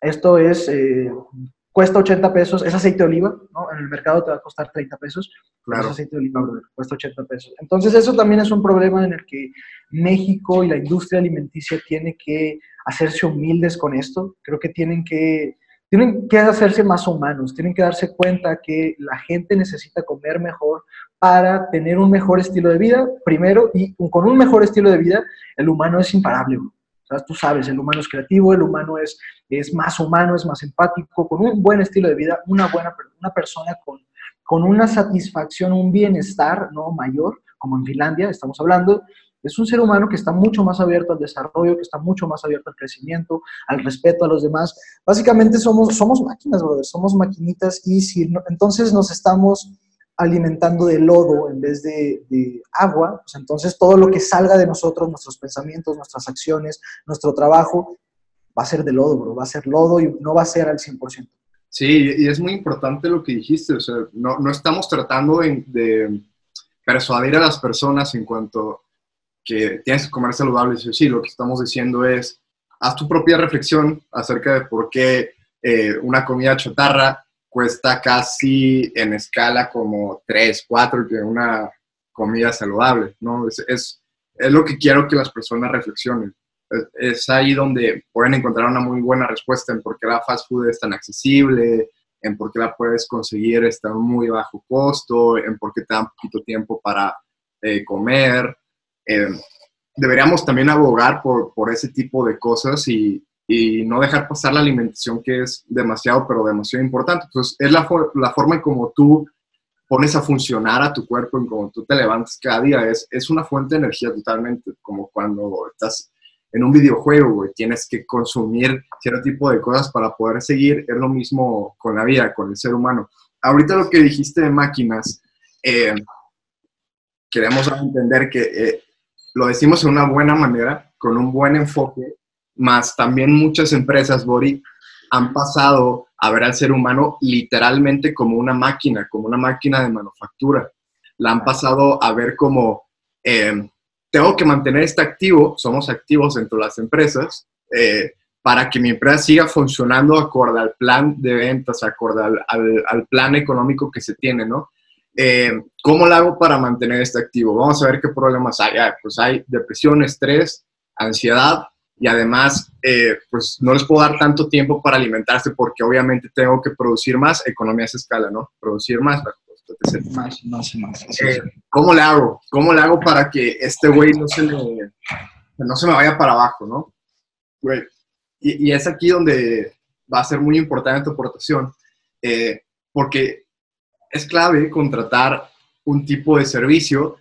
esto es, eh, cuesta 80 pesos, es aceite de oliva, ¿no? En el mercado te va a costar 30 pesos, claro. es aceite de oliva, cuesta 80 pesos. Entonces eso también es un problema en el que México y la industria alimenticia tiene que hacerse humildes con esto, creo que tienen que tienen que hacerse más humanos, tienen que darse cuenta que la gente necesita comer mejor para tener un mejor estilo de vida, primero, y con un mejor estilo de vida, el humano es imparable. O tú sabes, el humano es creativo, el humano es, es más humano, es más empático, con un buen estilo de vida, una buena una persona con, con una satisfacción, un bienestar ¿no? mayor, como en Finlandia estamos hablando, es un ser humano que está mucho más abierto al desarrollo, que está mucho más abierto al crecimiento, al respeto a los demás. Básicamente somos, somos máquinas, brother, somos maquinitas y si entonces nos estamos alimentando de lodo en vez de, agua, pues entonces todo lo que salga de nosotros, nuestros pensamientos, nuestras acciones, nuestro trabajo, va a ser de lodo, bro, va a ser lodo y no va a ser al 100%. Sí, y es muy importante lo que dijiste, o sea, no, no estamos tratando de, persuadir a las personas en cuanto que tienes que comer saludable, sí, lo que estamos diciendo es, haz tu propia reflexión acerca de por qué eh, una comida chotarra cuesta casi en escala como 3, 4 que una comida saludable, ¿no? Es, es, es, lo que quiero que las personas reflexionen. Es, ahí donde pueden encontrar una muy buena respuesta en por qué la fast food es tan accesible, en por qué la puedes conseguir está muy bajo costo, en por qué te da poquito tiempo para eh, comer. Eh, deberíamos también abogar por, por ese tipo de cosas y, y no dejar pasar la alimentación que es demasiado, pero demasiado importante. Entonces, es la, la forma en como tú pones a funcionar a tu cuerpo, en cómo tú te levantas cada día. Es, es una fuente de energía totalmente, como cuando estás en un videojuego, y tienes que consumir cierto tipo de cosas para poder seguir. Es lo mismo con la vida, con el ser humano. Ahorita lo que dijiste de máquinas, eh, queremos entender que eh, lo decimos en una buena manera, con un buen enfoque, más también muchas empresas, Bori, han pasado a ver al ser humano literalmente como una máquina, como una máquina de manufactura. La han pasado a ver como, eh, tengo que mantener este activo, somos activos dentro de las empresas, eh, para que mi empresa siga funcionando acorde al plan de ventas, acorde al, plan económico que se tiene, ¿no? Eh, ¿Cómo lo hago para mantener este activo? Vamos a ver qué problemas hay. Ah, pues hay depresión, estrés, ansiedad y además, eh, pues no les puedo dar tanto tiempo para alimentarse porque obviamente tengo que producir más, economías de escala, ¿no? Producir más, más, más, más. Eh, ¿Cómo le hago? ¿Cómo le hago para que este güey no se, no se me vaya para abajo, ¿no? Güey, y, es aquí donde va a ser muy importante tu aportación, eh, porque es clave contratar un tipo de servicio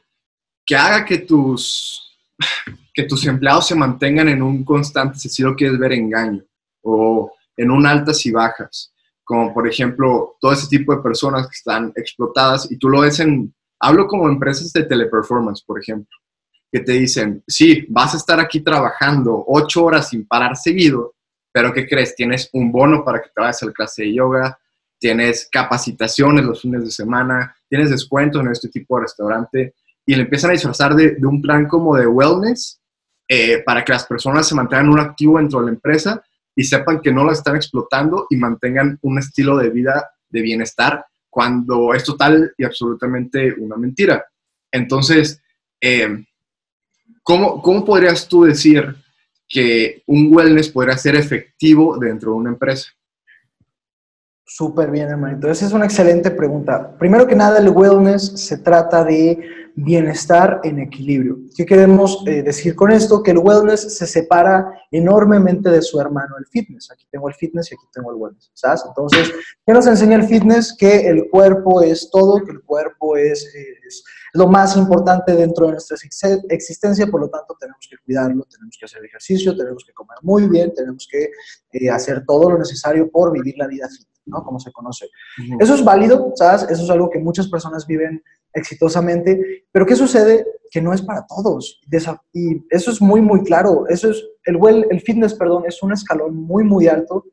que haga que tus, que tus empleados se mantengan en un constante, si lo quieres ver, engaño o en un altas y bajas, como por ejemplo todo ese tipo de personas que están explotadas y tú lo ves en, hablo como empresas de teleperformance, por ejemplo que te dicen, sí, vas a estar aquí trabajando ocho horas sin parar seguido, pero ¿qué crees? Tienes un bono para que te vayas a la clase de yoga, tienes capacitaciones los fines de semana, tienes descuentos en este tipo de restaurante y le empiezan a disfrazar de, un plan como de wellness eh, para que las personas se mantengan un activo dentro de la empresa y sepan que no la están explotando y mantengan un estilo de vida de bienestar cuando es total y absolutamente una mentira. Entonces, eh, ¿Cómo, ¿Cómo podrías tú decir que un wellness podría ser efectivo dentro de una empresa? Súper bien, hermanito. Esa es una excelente pregunta. Primero que nada, el wellness se trata de bienestar en equilibrio. ¿Qué queremos eh, decir con esto? Que el wellness se separa enormemente de su hermano, el fitness. Aquí tengo el fitness y aquí tengo el wellness, ¿sabes? Entonces, ¿qué nos enseña el fitness? Que el cuerpo es todo, que el cuerpo es, es lo más importante dentro de nuestra existencia, por lo tanto tenemos que cuidarlo, tenemos que hacer ejercicio, tenemos que comer muy bien, tenemos que eh, hacer todo lo necesario por vivir la vida fit, ¿no? Como se conoce. Eso es válido, ¿sabes? Eso es algo que muchas personas viven exitosamente, pero ¿qué sucede? Que no es para todos. Y eso es muy, muy claro. Eso es, el, el fitness, perdón, es un escalón muy, muy alto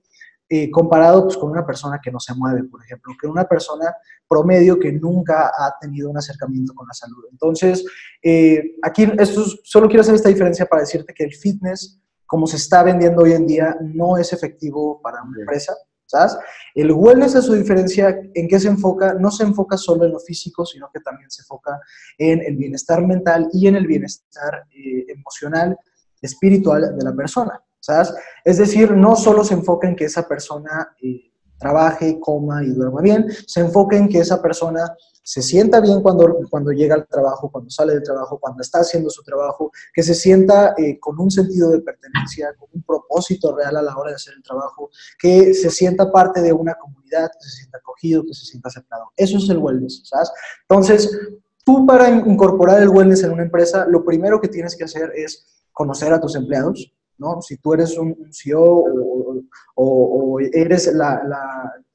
eh, comparado pues, con una persona que no se mueve, por ejemplo, que una persona promedio que nunca ha tenido un acercamiento con la salud. Entonces, eh, aquí esto solo quiero hacer esta diferencia para decirte que el fitness, como se está vendiendo hoy en día, no es efectivo para una empresa. ¿sabes? El wellness, a su diferencia, ¿en qué se enfoca? No se enfoca solo en lo físico, sino que también se enfoca en el bienestar mental y en el bienestar eh, emocional, espiritual de la persona. ¿Sabes? Es decir, no solo se enfoca en que esa persona eh, trabaje, coma y duerma bien, se enfoca en que esa persona se sienta bien cuando, cuando llega al trabajo, cuando sale del trabajo, cuando está haciendo su trabajo, que se sienta eh, con un sentido de pertenencia, con un propósito real a la hora de hacer el trabajo, que se sienta parte de una comunidad, que se sienta acogido, que se sienta aceptado. Eso es el wellness, ¿sabes? Entonces, tú para incorporar el wellness en una empresa, lo primero que tienes que hacer es conocer a tus empleados, si tú eres un, CEO o, eres la,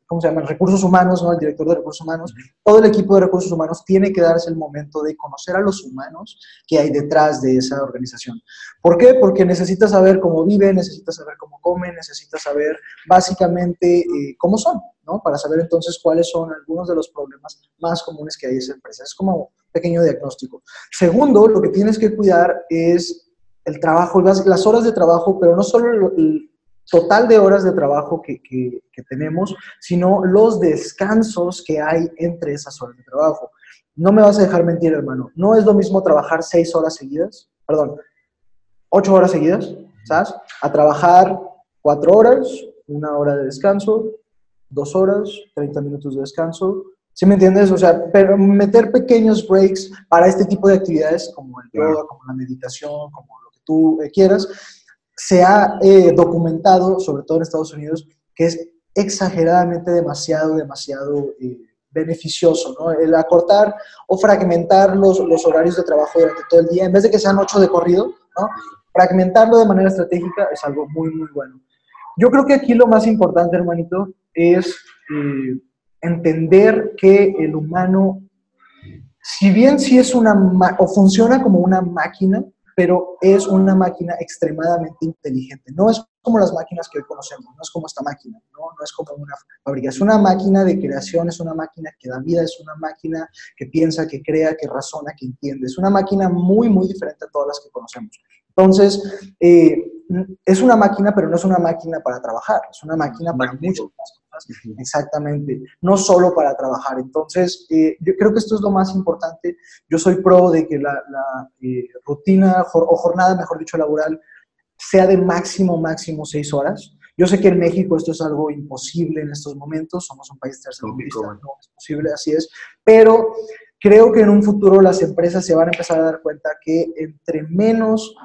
¿cómo se llama? Recursos humanos, ¿no? El director de recursos humanos, todo el equipo de recursos humanos tiene que darse el momento de conocer a los humanos que hay detrás de esa organización. ¿Por qué? Porque necesitas saber cómo viven, necesitas saber cómo comen, necesitas saber básicamente eh, cómo son, ¿no? Para saber entonces cuáles son algunos de los problemas más comunes que hay en esa empresa. Es como un pequeño diagnóstico. Segundo, lo que tienes que cuidar es el trabajo, las, horas de trabajo, pero no solo el, total de horas de trabajo que, tenemos, sino los descansos que hay entre esas horas de trabajo. No me vas a dejar mentir, hermano. No es lo mismo trabajar seis horas seguidas, perdón, ocho horas seguidas, ¿sabes? A trabajar cuatro horas, una hora de descanso, dos horas, 30 minutos de descanso. ¿Sí me entiendes? O sea, pero meter pequeños breaks para este tipo de actividades como el yoga, como la meditación, como tú eh, quieras, se ha eh, documentado, sobre todo en Estados Unidos, que es exageradamente demasiado, demasiado eh, beneficioso, ¿no? El acortar o fragmentar los, los, horarios de trabajo durante todo el día, en vez de que sean ocho de corrido. Fragmentarlo de manera estratégica es algo muy, muy bueno. Yo creo que aquí lo más importante, hermanito, es entender que el humano, si bien sí es una, o funciona como una máquina, pero es una máquina extremadamente inteligente. No es como las máquinas que hoy conocemos, no es como esta máquina, ¿no? no es como una fábrica, es una máquina de creación, es una máquina que da vida, es una máquina que piensa, que crea, que razona, que entiende. Es una máquina muy, muy diferente a todas las que conocemos. Entonces, eh, es una máquina, pero no es una máquina para trabajar, es una máquina para muchas cosas. Exactamente, no solo para trabajar. Entonces, eh, yo creo que esto es lo más importante. Yo soy pro de que la, eh, rutina o jornada, mejor dicho, laboral, sea de máximo, máximo seis horas. Yo sé que en México esto es algo imposible en estos momentos, somos un país tercermundista, no es posible, así es, pero creo que en un futuro las empresas se van a empezar a dar cuenta que entre menos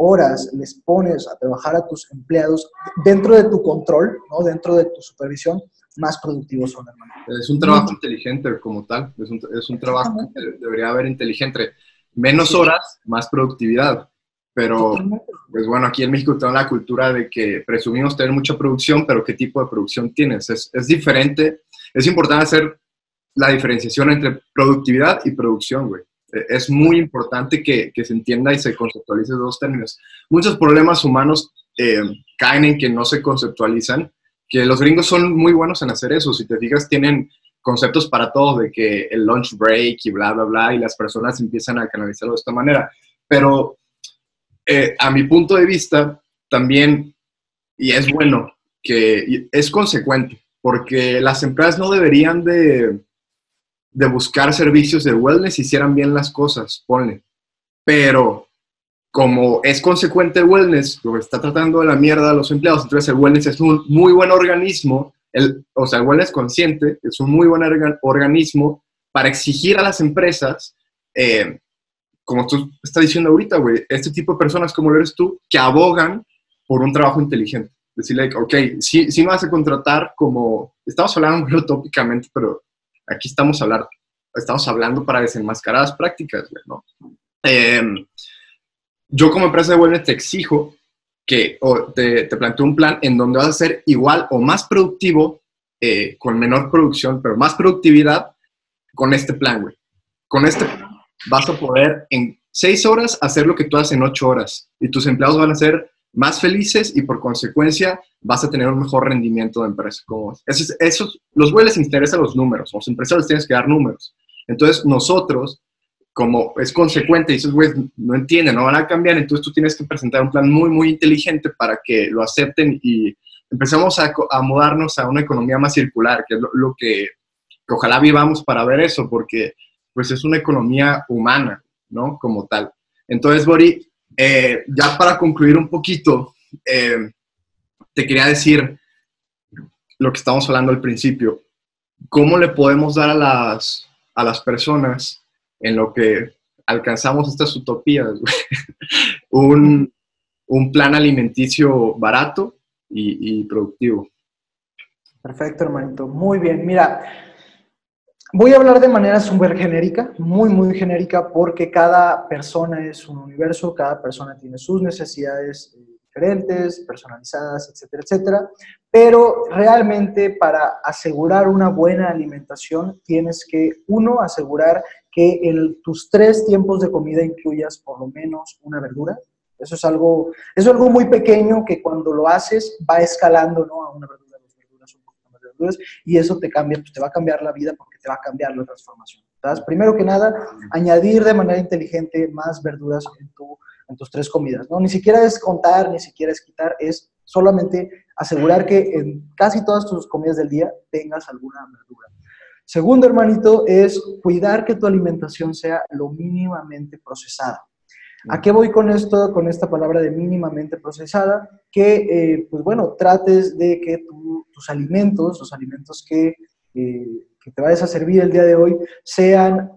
horas les pones a trabajar a tus empleados dentro de tu control, ¿no? dentro de tu supervisión, más productivos son, hermano. Es un trabajo inteligente como tal, es un, es un trabajo que debería haber inteligente. Menos horas, más productividad. Pero, pues bueno, aquí en México tenemos la cultura de que presumimos tener mucha producción, pero ¿qué tipo de producción tienes? Es, es diferente. Es importante hacer la diferenciación entre productividad y producción, güey es muy importante que, se entienda y se conceptualice dos términos. Muchos problemas humanos eh, caen en que no se conceptualizan, que los gringos son muy buenos en hacer eso. Si te fijas, tienen conceptos para todo, de que el lunch break y bla, bla, bla, y las personas empiezan a canalizarlo de esta manera. Pero eh, a mi punto de vista, también, y es bueno, que es consecuente, porque las empresas no deberían de de buscar servicios de wellness hicieran bien las cosas, ponle. Pero como es consecuente el wellness, lo está tratando de la mierda a los empleados, entonces el wellness es un muy buen organismo, el, o sea, el wellness consciente es un muy buen organismo para exigir a las empresas, eh, como tú estás diciendo ahorita, güey, este tipo de personas como lo eres tú, que abogan por un trabajo inteligente. Decirle, ok, sí, sí me vas a contratar como, estamos hablando <laughs> muy utópicamente, pero Aquí estamos, hablar, estamos hablando para desenmascarar las prácticas, ¿no? Em, yo como empresa de wellness te exijo que te, te planteo un plan en donde vas a ser igual o más productivo, eh, con menor producción, pero más productividad con este plan, güey. Con este plan vas a poder en seis horas hacer lo que tú haces en ocho horas y tus empleados van a ser más felices y por consecuencia vas a tener un mejor rendimiento de empresa. Como eso, eso, los güeyes les interesan los números, los empresarios tienes que dar números. Entonces nosotros, como es consecuente y esos güeyes no entienden, no van a cambiar, entonces tú tienes que presentar un plan muy, muy inteligente para que lo acepten y empezamos a, a mudarnos a una economía más circular, que es lo, que, que, ojalá vivamos para ver eso, porque pues es una economía humana, ¿no? Como tal. Entonces, Bori, eh, ya para concluir un poquito, eh, te quería decir lo que estábamos hablando al principio. ¿Cómo le podemos dar a las, a las personas en lo que alcanzamos estas utopías <laughs> un, un, plan alimenticio barato y, y productivo? Perfecto, hermanito. Muy bien. Mira, Voy a hablar de manera súper genérica, muy, muy genérica, porque cada persona es un universo, cada persona tiene sus necesidades eh, diferentes, personalizadas, etcétera, etcétera. Pero realmente para asegurar una buena alimentación tienes que, uno, asegurar que en tus tres tiempos de comida incluyas por lo menos una verdura. Eso es algo, es algo muy pequeño que cuando lo haces va escalando ¿no? a una verdura y eso te cambia, pues te va a cambiar la vida porque te va a cambiar la transformación. Entonces, primero que nada, añadir de manera inteligente más verduras en, en tus tres comidas, ¿no? Ni siquiera es contar, ni siquiera es quitar, es solamente asegurar que en casi todas tus comidas del día tengas alguna verdura. Segundo, hermanito, es cuidar que tu alimentación sea lo mínimamente procesada. ¿A qué voy con esto, con esta palabra de mínimamente procesada? Que, eh, pues bueno, trates de que tus alimentos, los alimentos que, eh, que, te vayas a servir el día de hoy, sean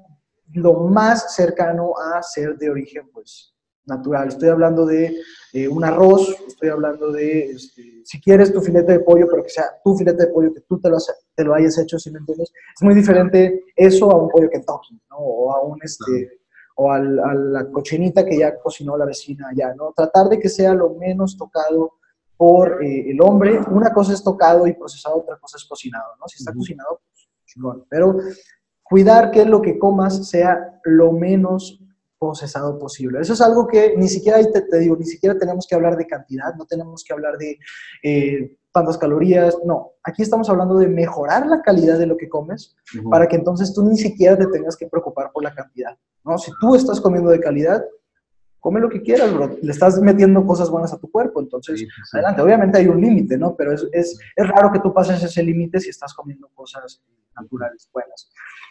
lo más cercano a ser de origen, pues, natural. Estoy hablando de eh, un arroz, estoy hablando de, este, si quieres tu filete de pollo, pero que sea tu filete de pollo, que tú te lo, te lo hayas hecho, si me entiendes. Es muy diferente eso a un pollo Kentucky, ¿no? O a un, este o a la cochinita que ya cocinó la vecina allá, ¿no? Tratar de que sea lo menos tocado por eh, el hombre. Una cosa es tocado y procesado, otra cosa es cocinado, ¿no? Si está cocinado, pues chingón. Pero cuidar que lo que comas sea lo menos procesado posible. Eso es algo que ni siquiera, te, te digo, ni siquiera tenemos que hablar de cantidad, no tenemos que hablar de eh, tantas calorías, no. Aquí estamos hablando de mejorar la calidad de lo que comes para que entonces tú ni siquiera te tengas que preocupar por la cantidad, ¿no? Si tú estás comiendo de calidad, come lo que quieras, bro. Le estás metiendo cosas buenas a tu cuerpo, entonces, adelante. Obviamente hay un límite, ¿no? Pero es, es, es raro que tú pases ese límite si estás comiendo cosas naturales buenas.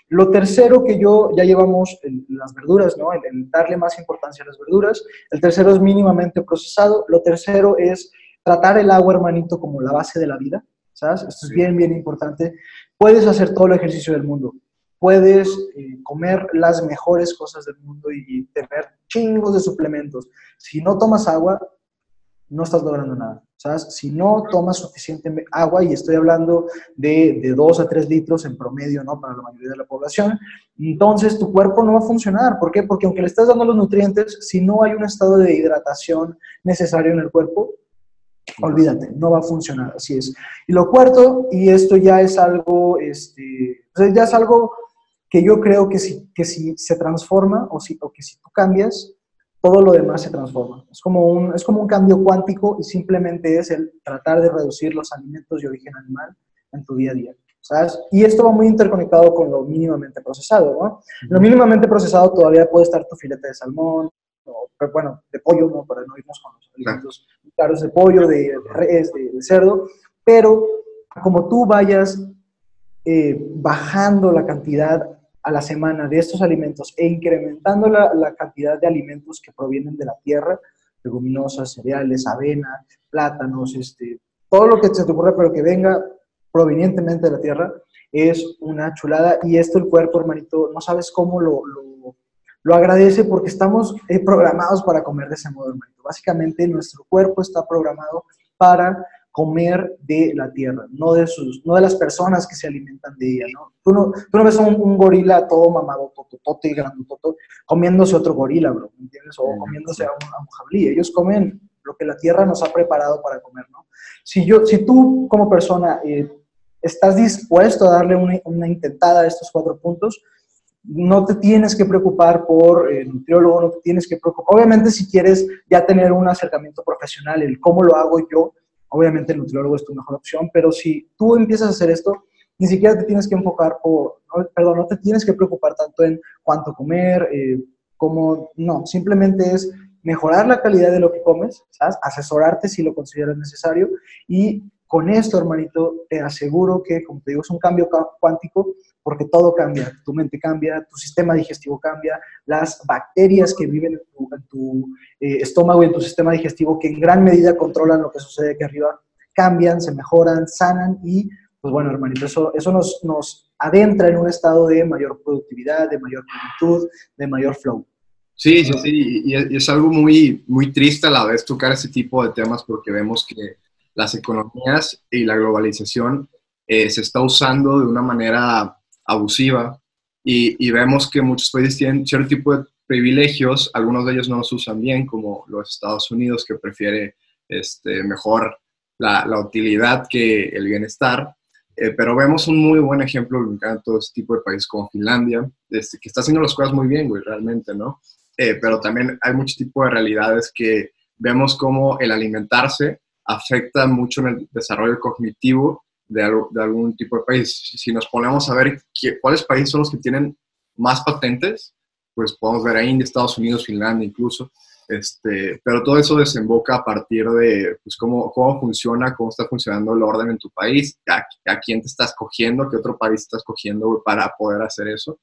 Lo tercero que yo, ya llevamos las verduras, ¿no? El, darle más importancia a las verduras. El tercero es mínimamente procesado. Lo tercero es tratar el agua, hermanito, como la base de la vida, ¿sabes? Esto es bien, bien importante. Puedes hacer todo el ejercicio del mundo. Puedes eh, comer las mejores cosas del mundo y, y tener chingos de suplementos. Si no tomas agua, no estás logrando nada. ¿sabes? Si no tomas suficiente agua, y estoy hablando de, de 2 a 3 litros en promedio, ¿no? Para la mayoría de la población, entonces tu cuerpo no va a funcionar. ¿Por qué? Porque aunque le estés dando los nutrientes, si no hay un estado de hidratación necesario en el cuerpo, olvídate, no va a funcionar, así es. Y lo cuarto, y esto ya es algo, este, ya es algo que yo creo que si, que si se transforma o, si, o que si tú cambias, todo lo demás se transforma. Es como, un, es como un cambio cuántico y simplemente es el tratar de reducir los alimentos de origen animal en tu día a día. ¿sabes? Y esto va muy interconectado con lo mínimamente procesado, ¿no? Lo mínimamente procesado todavía puede estar tu filete de salmón, o, bueno, de pollo, ¿no? Para no irnos con los alimentos caros de pollo, de, res, de, cerdo, pero como tú vayas eh, bajando la cantidad a la semana de estos alimentos e incrementando la, cantidad de alimentos que provienen de la tierra, leguminosas, cereales, avena, plátanos, este, todo lo que se te ocurra, pero que venga provenientemente de la tierra, es una chulada. Y esto el cuerpo, hermanito, no sabes cómo lo, lo, agradece porque estamos eh, programados para comer de ese modo, hermanito. Básicamente nuestro cuerpo está programado para comer de la tierra, no de, sus, no de las personas que se alimentan de ella, ¿no? Tú no, tú no ves a un, gorila todo mamado, tototote y grandototo, comiéndose otro gorila, bro, ¿me entiendes? O comiéndose a un, jabalí. Ellos comen lo que la tierra nos ha preparado para comer, ¿no? Si, yo, si tú como persona eh, estás dispuesto a darle una, una, intentada a estos cuatro puntos, no te tienes que preocupar por el nutriólogo, no te tienes que preocupar. Obviamente si quieres ya tener un acercamiento profesional, el cómo lo hago yo, obviamente el nutriólogo es tu mejor opción, pero si tú empiezas a hacer esto, ni siquiera te tienes que enfocar por, perdón, no te tienes que preocupar tanto en cuánto comer, eh, como, no, simplemente es mejorar la calidad de lo que comes, ¿sabes? asesorarte si lo consideras necesario y con esto, hermanito, te aseguro que, como te digo, es un cambio cuántico porque todo cambia. Tu mente cambia, tu sistema digestivo cambia, las bacterias que viven en tu, eh, estómago y en tu sistema digestivo, que en gran medida controlan lo que sucede aquí arriba, cambian, se mejoran, sanan y, pues bueno, hermanito, eso, eso nos, nos adentra en un estado de mayor productividad, de mayor plenitud, de mayor flow. Sí, sí, sí, y es algo muy, muy triste a la vez tocar ese tipo de temas porque vemos que las economías y la globalización eh, se está usando de una manera abusiva y, vemos que muchos países tienen cierto tipo de privilegios, algunos de ellos no los usan bien, como los Estados Unidos, que prefiere este, mejor la, utilidad que el bienestar. Eh, pero vemos un muy buen ejemplo, encanta todo este tipo de países como Finlandia, este, que está haciendo las cosas muy bien, güey, realmente, ¿no? Eh, pero también hay mucho tipo de realidades que vemos como el alimentarse afecta mucho en el desarrollo cognitivo de, algún tipo de país. Si nos ponemos a ver cuáles países son los que tienen más patentes, pues podemos ver a India, Estados Unidos, Finlandia incluso. Este, pero todo eso desemboca a partir de pues, cómo, cómo funciona, cómo está funcionando el orden en tu país, a, a quién te estás cogiendo, qué otro país estás cogiendo para poder hacer eso.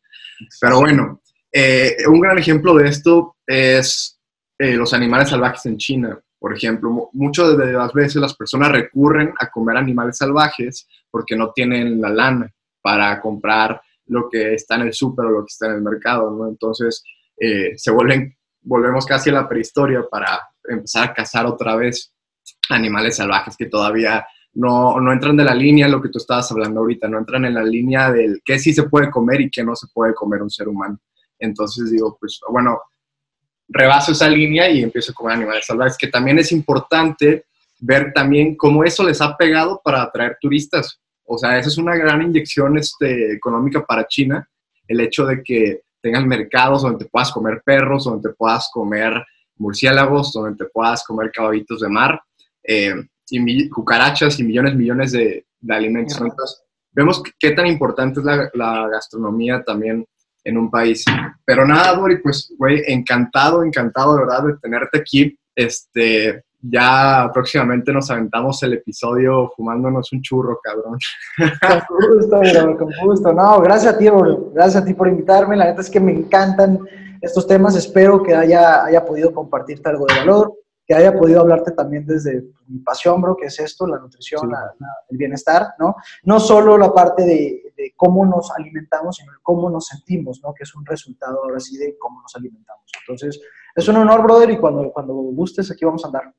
Pero bueno, eh, un gran ejemplo de esto es eh, los animales salvajes en China. Por ejemplo, muchas veces las personas recurren a comer animales salvajes porque no tienen la lana para comprar lo que está en el súper o lo que está en el mercado, ¿no? Entonces, eh, se vuelven, volvemos casi a la prehistoria para empezar a cazar otra vez animales salvajes que todavía no, no entran de la línea, lo que tú estabas hablando ahorita, no entran en la línea del qué sí se puede comer y qué no se puede comer un ser humano. Entonces digo, pues bueno, rebaso esa línea y empiezo a comer animales salvajes, que también es importante ver también cómo eso les ha pegado para atraer turistas. O sea, esa es una gran inyección este, económica para China, el hecho de que tengas mercados donde te puedas comer perros, donde te puedas comer murciélagos, donde te puedas comer caballitos de mar, eh, y cucarachas y millones, millones de, alimentos. Entonces, vemos qué tan importante es la, la, gastronomía también en un país. Pero nada, Bori, pues, güey, encantado, encantado de verdad de tenerte aquí. Este, ya próximamente nos aventamos el episodio fumándonos un churro, cabrón. Con gusto, bro, con gusto. No, gracias a ti, bro. Gracias a ti por invitarme. La neta es que me encantan estos temas. Espero que haya, haya podido compartirte algo de valor, que haya podido hablarte también desde mi pasión, bro, que es esto, la nutrición, el bienestar, ¿no? No solo la parte de, de, cómo nos alimentamos, sino cómo nos sentimos, ¿no? Que es un resultado ahora sí de cómo nos alimentamos. Entonces, es un honor, brother, y cuando, cuando gustes, aquí vamos a andar.